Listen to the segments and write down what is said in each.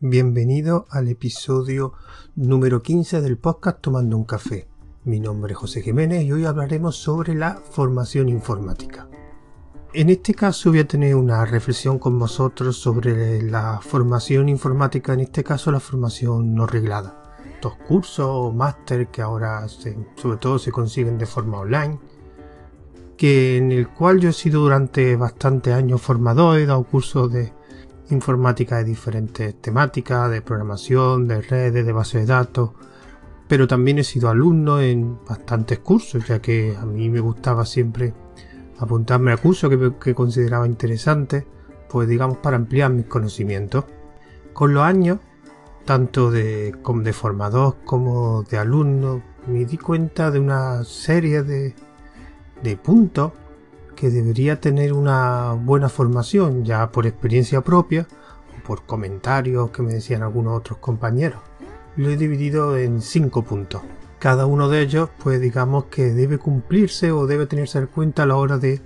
Bienvenido al episodio número 15 del podcast Tomando un café. Mi nombre es José Jiménez y hoy hablaremos sobre la formación informática. En este caso voy a tener una reflexión con vosotros sobre la formación informática, en este caso la formación no reglada. Estos cursos o máster que ahora sobre todo se consiguen de forma online, que en el cual yo he sido durante bastantes años formador, he dado cursos de informática de diferentes temáticas, de programación, de redes, de bases de datos, pero también he sido alumno en bastantes cursos, ya que a mí me gustaba siempre apuntarme a cursos que, consideraba interesantes, pues digamos para ampliar mis conocimientos. Con los años, tanto de, de formador como de alumno, me di cuenta de una serie de, de puntos que debería tener una buena formación ya por experiencia propia por comentarios que me decían algunos otros compañeros. Lo he dividido en cinco puntos. Cada uno de ellos, pues digamos que debe cumplirse o debe tenerse en cuenta a la hora de,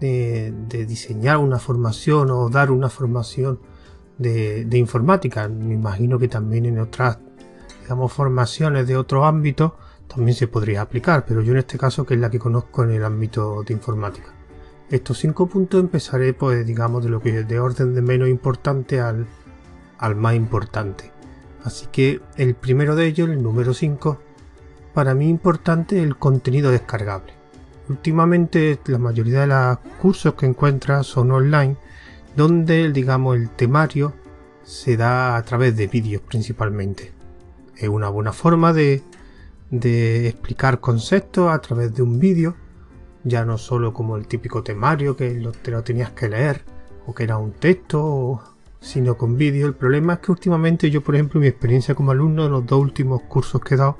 diseñar una formación o dar una formación de, de, informática. Me imagino que también en otras, digamos, formaciones de otro ámbito también se podría aplicar, pero yo en este caso que es la que conozco en el ámbito de informática. Estos cinco puntos empezaré pues digamos de lo que es de orden de menos importante al, al más importante. Así que el primero de ellos, el número 5, para mí importante el contenido descargable. Últimamente la mayoría de los cursos que encuentras son online, donde digamos el temario se da a través de vídeos principalmente. Es una buena forma de de explicar conceptos a través de un vídeo, ya no solo como el típico temario que te lo tenías que leer o que era un texto, sino con vídeo. El problema es que últimamente yo, por ejemplo, mi experiencia como alumno de los dos últimos cursos que he dado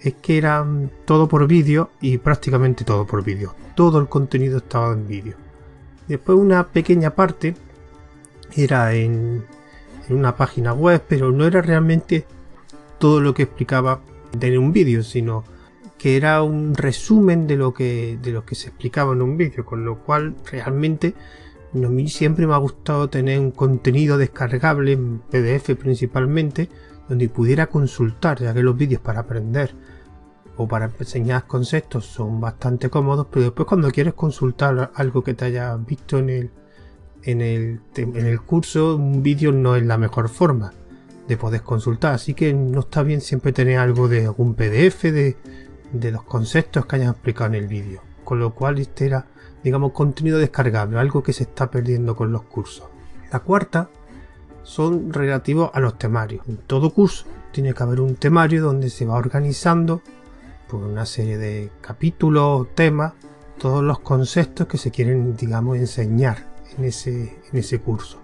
es que eran todo por vídeo y prácticamente todo por vídeo. Todo el contenido estaba en vídeo. Después una pequeña parte era en, en una página web, pero no era realmente todo lo que explicaba de un vídeo, sino que era un resumen de lo que, de que se explicaba en un vídeo, con lo cual realmente a mí siempre me ha gustado tener un contenido descargable en PDF principalmente, donde pudiera consultar, ya que los vídeos para aprender o para enseñar conceptos son bastante cómodos, pero después cuando quieres consultar algo que te hayas visto en el, en el, en el curso, un vídeo no es la mejor forma de poder consultar. Así que no está bien siempre tener algo de algún PDF de, de los conceptos que hayan explicado en el vídeo. Con lo cual este era, digamos, contenido descargable, algo que se está perdiendo con los cursos. La cuarta son relativos a los temarios. En todo curso tiene que haber un temario donde se va organizando por una serie de capítulos, temas, todos los conceptos que se quieren, digamos, enseñar en ese, en ese curso.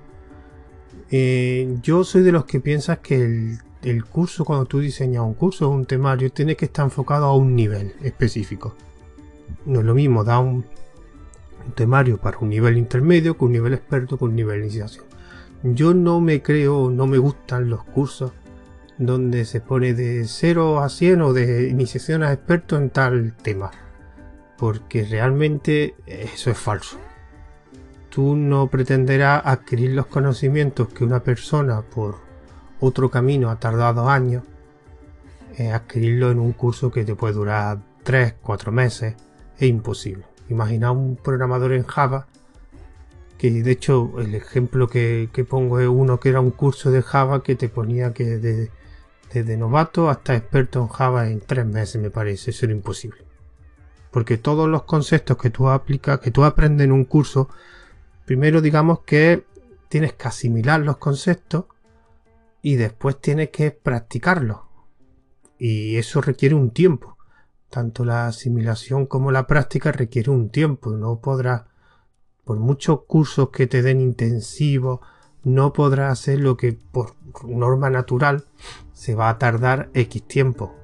Eh, yo soy de los que piensas que el, curso, cuando tú diseñas un curso o un temario, tiene que estar enfocado a un nivel específico. No es lo mismo da un, temario para un nivel intermedio que un nivel experto con un nivel de iniciación. Yo no me creo, no me gustan los cursos donde se pone de 0 a 100 o de iniciación a experto en tal tema. Porque realmente eso es falso tú no pretenderás adquirir los conocimientos que una persona por otro camino ha tardado años, adquirirlo en un curso que te puede durar 3, 4 meses, es imposible. Imagina un programador en Java, que de hecho el ejemplo que, pongo es uno que era un curso de Java que te ponía que desde novato hasta experto en Java en 3 meses me parece, eso era imposible. Porque todos los conceptos que tú aplicas, que tú aprendes en un curso, Primero digamos que tienes que asimilar los conceptos y después tienes que practicarlos. Y eso requiere un tiempo. Tanto la asimilación como la práctica requiere un tiempo. No podrás, por muchos cursos que te den intensivos, no podrás hacer lo que por norma natural se va a tardar X tiempo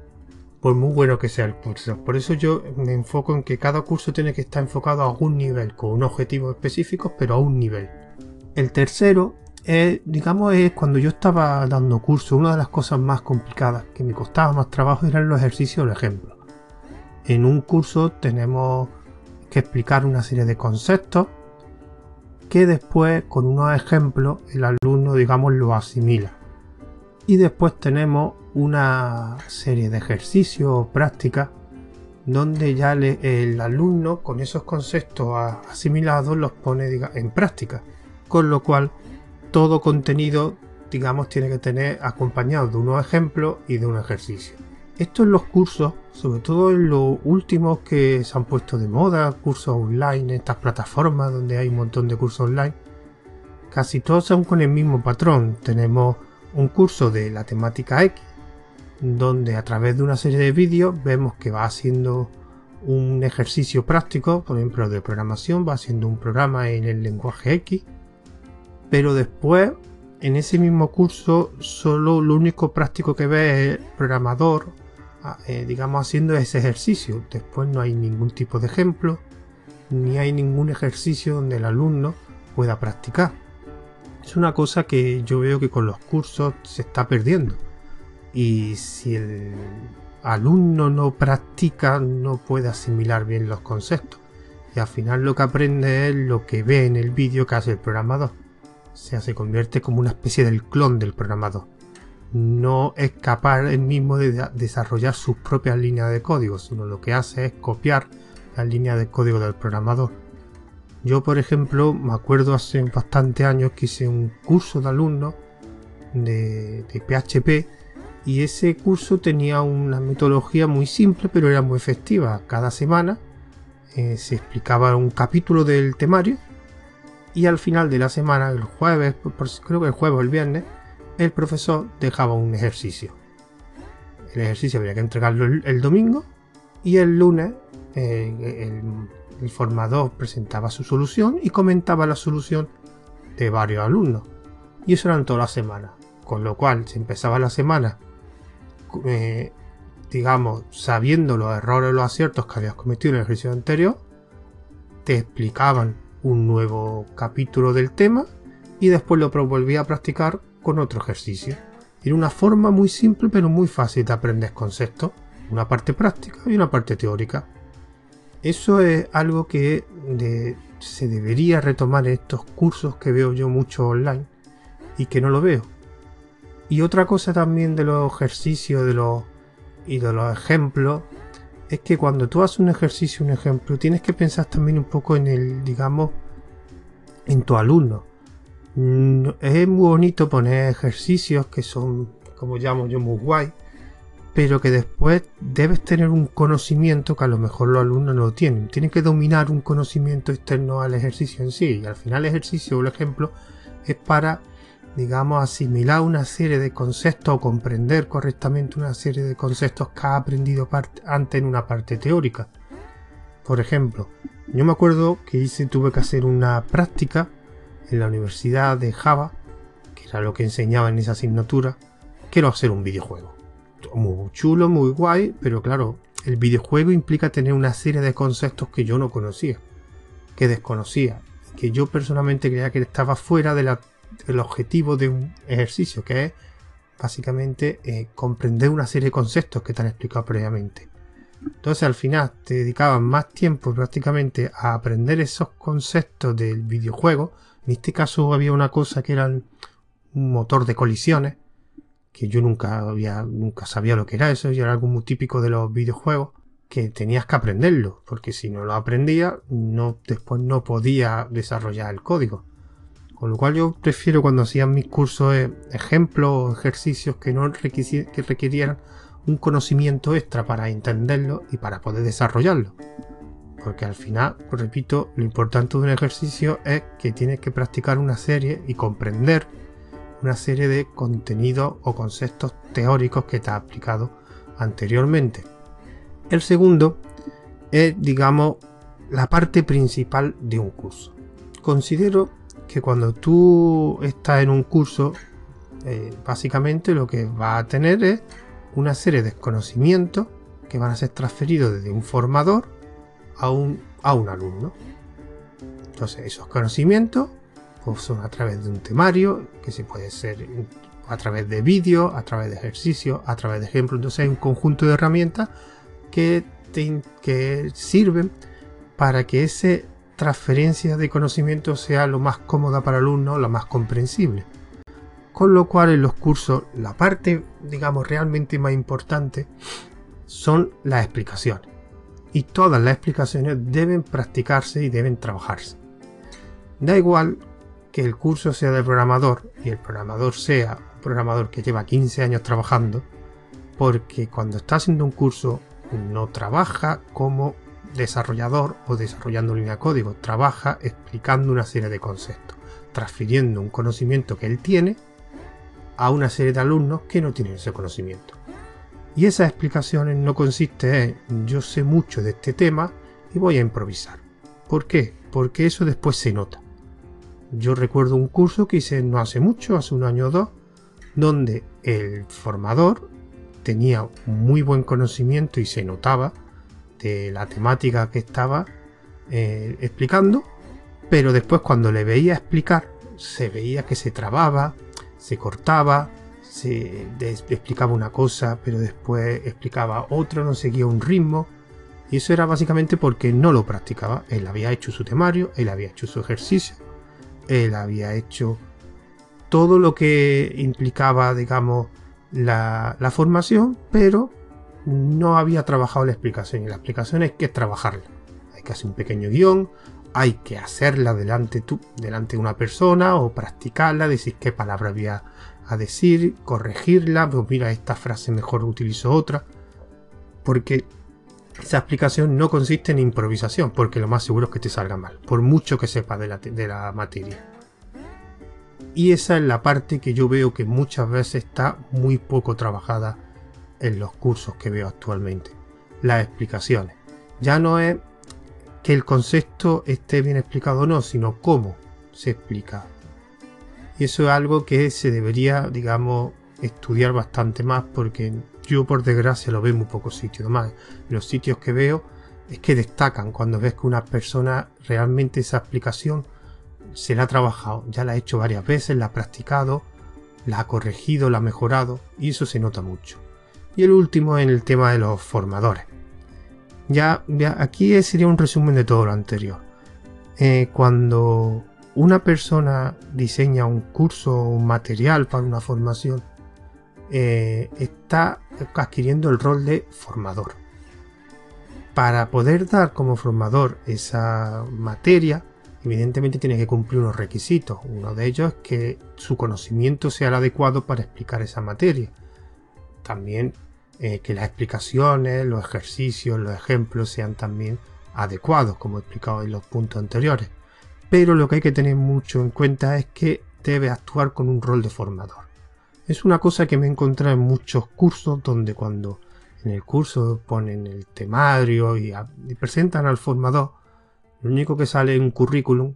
por muy bueno que sea el curso. Por eso yo me enfoco en que cada curso tiene que estar enfocado a algún nivel, con un objetivo específico, pero a un nivel. El tercero digamos, es cuando yo estaba dando curso, una de las cosas más complicadas que me costaba más trabajo eran los ejercicios o ejemplos. En un curso tenemos que explicar una serie de conceptos que después con unos ejemplos el alumno, digamos, lo asimila. Y después tenemos una serie de ejercicios o prácticas donde ya el alumno con esos conceptos asimilados los pone en práctica. Con lo cual todo contenido digamos tiene que tener acompañado de unos ejemplos y de un ejercicio. Esto en los cursos, sobre todo en los últimos que se han puesto de moda, cursos online, estas plataformas donde hay un montón de cursos online, casi todos son con el mismo patrón. Tenemos un curso de la temática X, donde a través de una serie de vídeos vemos que va haciendo un ejercicio práctico, por ejemplo de programación, va haciendo un programa en el lenguaje X, pero después en ese mismo curso solo lo único práctico que ve es el programador eh, digamos, haciendo ese ejercicio. Después no hay ningún tipo de ejemplo, ni hay ningún ejercicio donde el alumno pueda practicar. Es una cosa que yo veo que con los cursos se está perdiendo. Y si el alumno no practica, no puede asimilar bien los conceptos. Y al final lo que aprende es lo que ve en el vídeo que hace el programador. O sea, se convierte como una especie del clon del programador no es capaz él mismo de desarrollar sus propias líneas de código, sino lo que hace es copiar las líneas de código del programador. Yo, por ejemplo, me acuerdo hace bastante años que hice un curso de alumnos de, PHP y ese curso tenía una metodología muy simple pero era muy efectiva. Cada semana eh, se explicaba un capítulo del temario y al final de la semana, el jueves, creo que el jueves o el viernes, el profesor dejaba un ejercicio. El ejercicio había que entregarlo el, domingo y el lunes eh, el, formador presentaba su solución y comentaba la solución de varios alumnos. Y eso eran todas las semanas. Con lo cual, si empezaba la semana, eh, digamos, sabiendo los errores o los aciertos que habías cometido en el ejercicio anterior, te explicaban un nuevo capítulo del tema y después lo volvía a practicar con otro ejercicio. Era una forma muy simple pero muy fácil de aprender conceptos, una parte práctica y una parte teórica. Eso es algo que se debería retomar en estos cursos que veo yo mucho online y que no lo veo. Y otra cosa también de los ejercicios de los, y de los ejemplos es que cuando tú haces un ejercicio, un ejemplo, tienes que pensar también un poco en el, digamos, en tu alumno. Mm, es muy bonito poner ejercicios que son, como llamo yo, muy guay, pero que después debes tener un conocimiento que a lo mejor los alumnos no tienen. Tienen que dominar un conocimiento externo al ejercicio en sí. Y al final el ejercicio, por ejemplo, es para, digamos, asimilar una serie de conceptos o comprender correctamente una serie de conceptos que ha aprendido antes en una parte teórica. Por ejemplo, yo me acuerdo que hice, tuve que hacer una práctica en la universidad de Java, que era lo que enseñaba en esa asignatura, quiero hacer un videojuego. Muy chulo, muy guay, pero claro, el videojuego implica tener una serie de conceptos que yo no conocía, que desconocía, que yo personalmente creía que estaba fuera del objetivo de un ejercicio, que es básicamente eh, comprender una serie de conceptos que te han explicado previamente. Entonces al final te dedicaban más tiempo prácticamente a aprender esos conceptos del videojuego en este caso había una cosa que era un motor de colisiones, que yo nunca había, nunca sabía lo que era eso, y era algo muy típico de los videojuegos, que tenías que aprenderlo, porque si no lo aprendía, no, después no podía desarrollar el código. Con lo cual yo prefiero cuando hacían mis cursos eh, ejemplos o ejercicios que no que requirieran un conocimiento extra para entenderlo y para poder desarrollarlo. Porque al final, repito, lo importante de un ejercicio es que tienes que practicar una serie y comprender una serie de contenidos o conceptos teóricos que te ha aplicado anteriormente. El segundo es, digamos, la parte principal de un curso. Considero que cuando tú estás en un curso, eh, básicamente lo que va a tener es una serie de conocimientos que van a ser transferidos desde un formador a un, a un alumno. Entonces, esos conocimientos son a través de un temario, que se puede ser a través de vídeos, a través de ejercicios, a través de ejemplos. Entonces, hay un conjunto de herramientas que, que sirven para que esa transferencia de conocimiento sea lo más cómoda para el alumno, lo más comprensible. Con lo cual en los cursos la parte, digamos, realmente más importante son las explicaciones. Y todas las explicaciones deben practicarse y deben trabajarse. Da igual que el curso sea de programador y el programador sea un programador que lleva 15 años trabajando, porque cuando está haciendo un curso no trabaja como desarrollador o desarrollando línea de código, trabaja explicando una serie de conceptos, transfiriendo un conocimiento que él tiene a una serie de alumnos que no tienen ese conocimiento. Y esas explicaciones no consiste en yo sé mucho de este tema y voy a improvisar. ¿Por qué? Porque eso después se nota. Yo recuerdo un curso que hice no hace mucho, hace un año o dos, donde el formador tenía muy buen conocimiento y se notaba de la temática que estaba eh, explicando, pero después cuando le veía explicar, se veía que se trababa, se cortaba, se explicaba una cosa, pero después explicaba otra, no seguía un ritmo. Y eso era básicamente porque no lo practicaba. Él había hecho su temario, él había hecho su ejercicio, él había hecho todo lo que implicaba, digamos, la, la formación, pero no había trabajado la explicación. Y la explicación hay que trabajarla. Hay que hacer un pequeño guion, hay que hacerla delante, tú, delante de una persona o practicarla, decir qué palabra había a decir, corregirla, pues mira, esta frase mejor utilizo otra. Porque esa explicación no consiste en improvisación, porque lo más seguro es que te salga mal, por mucho que sepas de la, de la materia. Y esa es la parte que yo veo que muchas veces está muy poco trabajada en los cursos que veo actualmente. Las explicaciones. Ya no es que el concepto esté bien explicado o no, sino cómo se explica. Y eso es algo que se debería, digamos, estudiar bastante más porque yo por desgracia lo veo en muy pocos sitios. Además, los sitios que veo es que destacan cuando ves que una persona realmente esa explicación se la ha trabajado, ya la ha hecho varias veces, la ha practicado, la ha corregido, la ha mejorado y eso se nota mucho. Y el último en el tema de los formadores. Ya, aquí sería un resumen de todo lo anterior. Eh, cuando una persona diseña un curso o un material para una formación, eh, está adquiriendo el rol de formador. Para poder dar como formador esa materia, evidentemente tiene que cumplir unos requisitos. Uno de ellos es que su conocimiento sea el adecuado para explicar esa materia. También eh, que las explicaciones, los ejercicios, los ejemplos sean también adecuados, como he explicado en los puntos anteriores. Pero lo que hay que tener mucho en cuenta es que debe actuar con un rol de formador. Es una cosa que me he encontrado en muchos cursos donde cuando en el curso ponen el temario y presentan al formador, lo único que sale es un currículum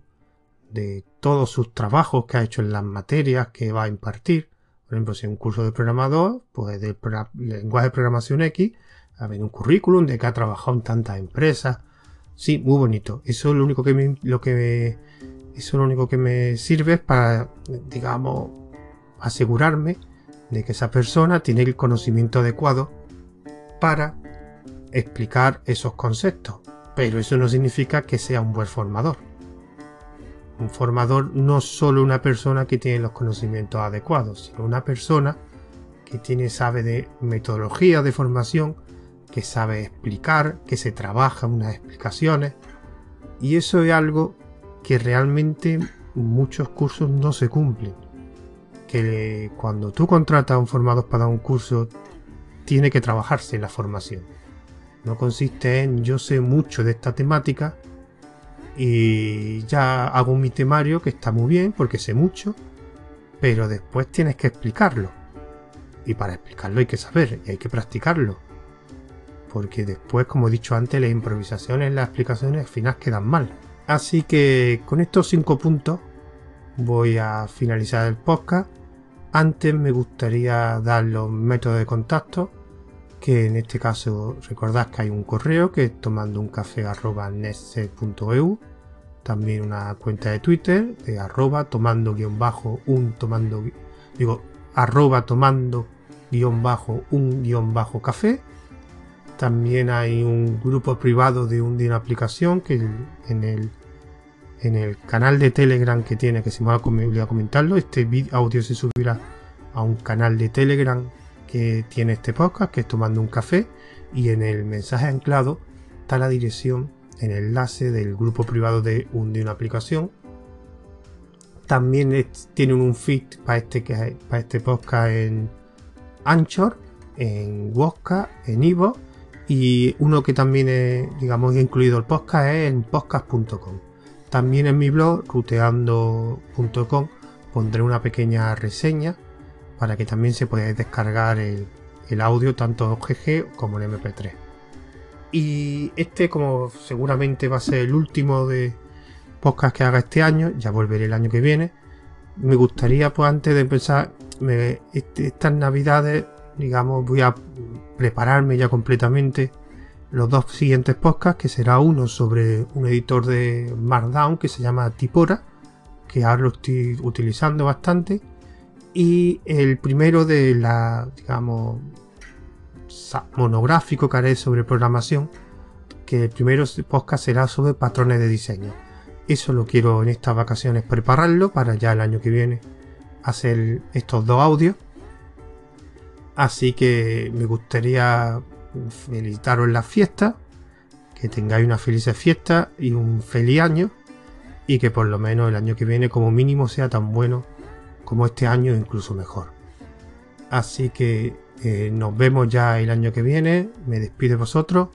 de todos sus trabajos que ha hecho en las materias que va a impartir. Por ejemplo, si es un curso de programador, pues de lenguaje de programación X, ha habido un currículum de que ha trabajado en tantas empresas. Sí, muy bonito. Eso es lo único que me, lo que eso es lo único que me sirve para, digamos, asegurarme de que esa persona tiene el conocimiento adecuado para explicar esos conceptos. Pero eso no significa que sea un buen formador. Un formador no es solo una persona que tiene los conocimientos adecuados, sino una persona que tiene, sabe de metodología de formación, que sabe explicar, que se trabaja unas explicaciones. Y eso es algo que realmente muchos cursos no se cumplen. Que cuando tú contratas a un formador para un curso, tiene que trabajarse la formación. No consiste en yo sé mucho de esta temática y ya hago mi temario que está muy bien porque sé mucho, pero después tienes que explicarlo. Y para explicarlo hay que saber y hay que practicarlo. Porque después, como he dicho antes, las improvisaciones, las explicaciones al final quedan mal. Así que con estos cinco puntos voy a finalizar el podcast. Antes me gustaría dar los métodos de contacto que en este caso recordad que hay un correo que es tomando arroba también una cuenta de Twitter de arroba tomando guion bajo un tomando digo arroba tomando guion bajo un guion bajo café. También hay un grupo privado de, un, de una aplicación que en el en el canal de Telegram que tiene, que se me va a comentarlo. Este audio se subirá a un canal de Telegram que tiene este podcast, que es Tomando un Café. Y en el mensaje anclado está la dirección, el enlace del grupo privado de, de una aplicación. También tienen un feed para este, para este podcast en Anchor, en Wosca, en Ivo. Y uno que también, es, digamos, incluido el podcast es en podcast.com. También en mi blog, ruteando.com, pondré una pequeña reseña para que también se pueda descargar el, audio tanto GG como en MP3. Y este, como seguramente va a ser el último de podcast que haga este año, ya volveré el año que viene. Me gustaría, pues antes de empezar, este, estas navidades, digamos, voy a prepararme ya completamente los dos siguientes podcasts, que será uno sobre un editor de Markdown que se llama Tipora, que ahora lo estoy utilizando bastante, y el primero de la, digamos, monográfico que haré sobre programación, que el primero podcast será sobre patrones de diseño. Eso lo quiero en estas vacaciones prepararlo para ya el año que viene hacer estos dos audios. Así que me gustaría felicitaros las fiestas, que tengáis una feliz fiesta y un feliz año y que por lo menos el año que viene como mínimo sea tan bueno como este año incluso mejor. Así que eh, nos vemos ya el año que viene, me despido de vosotros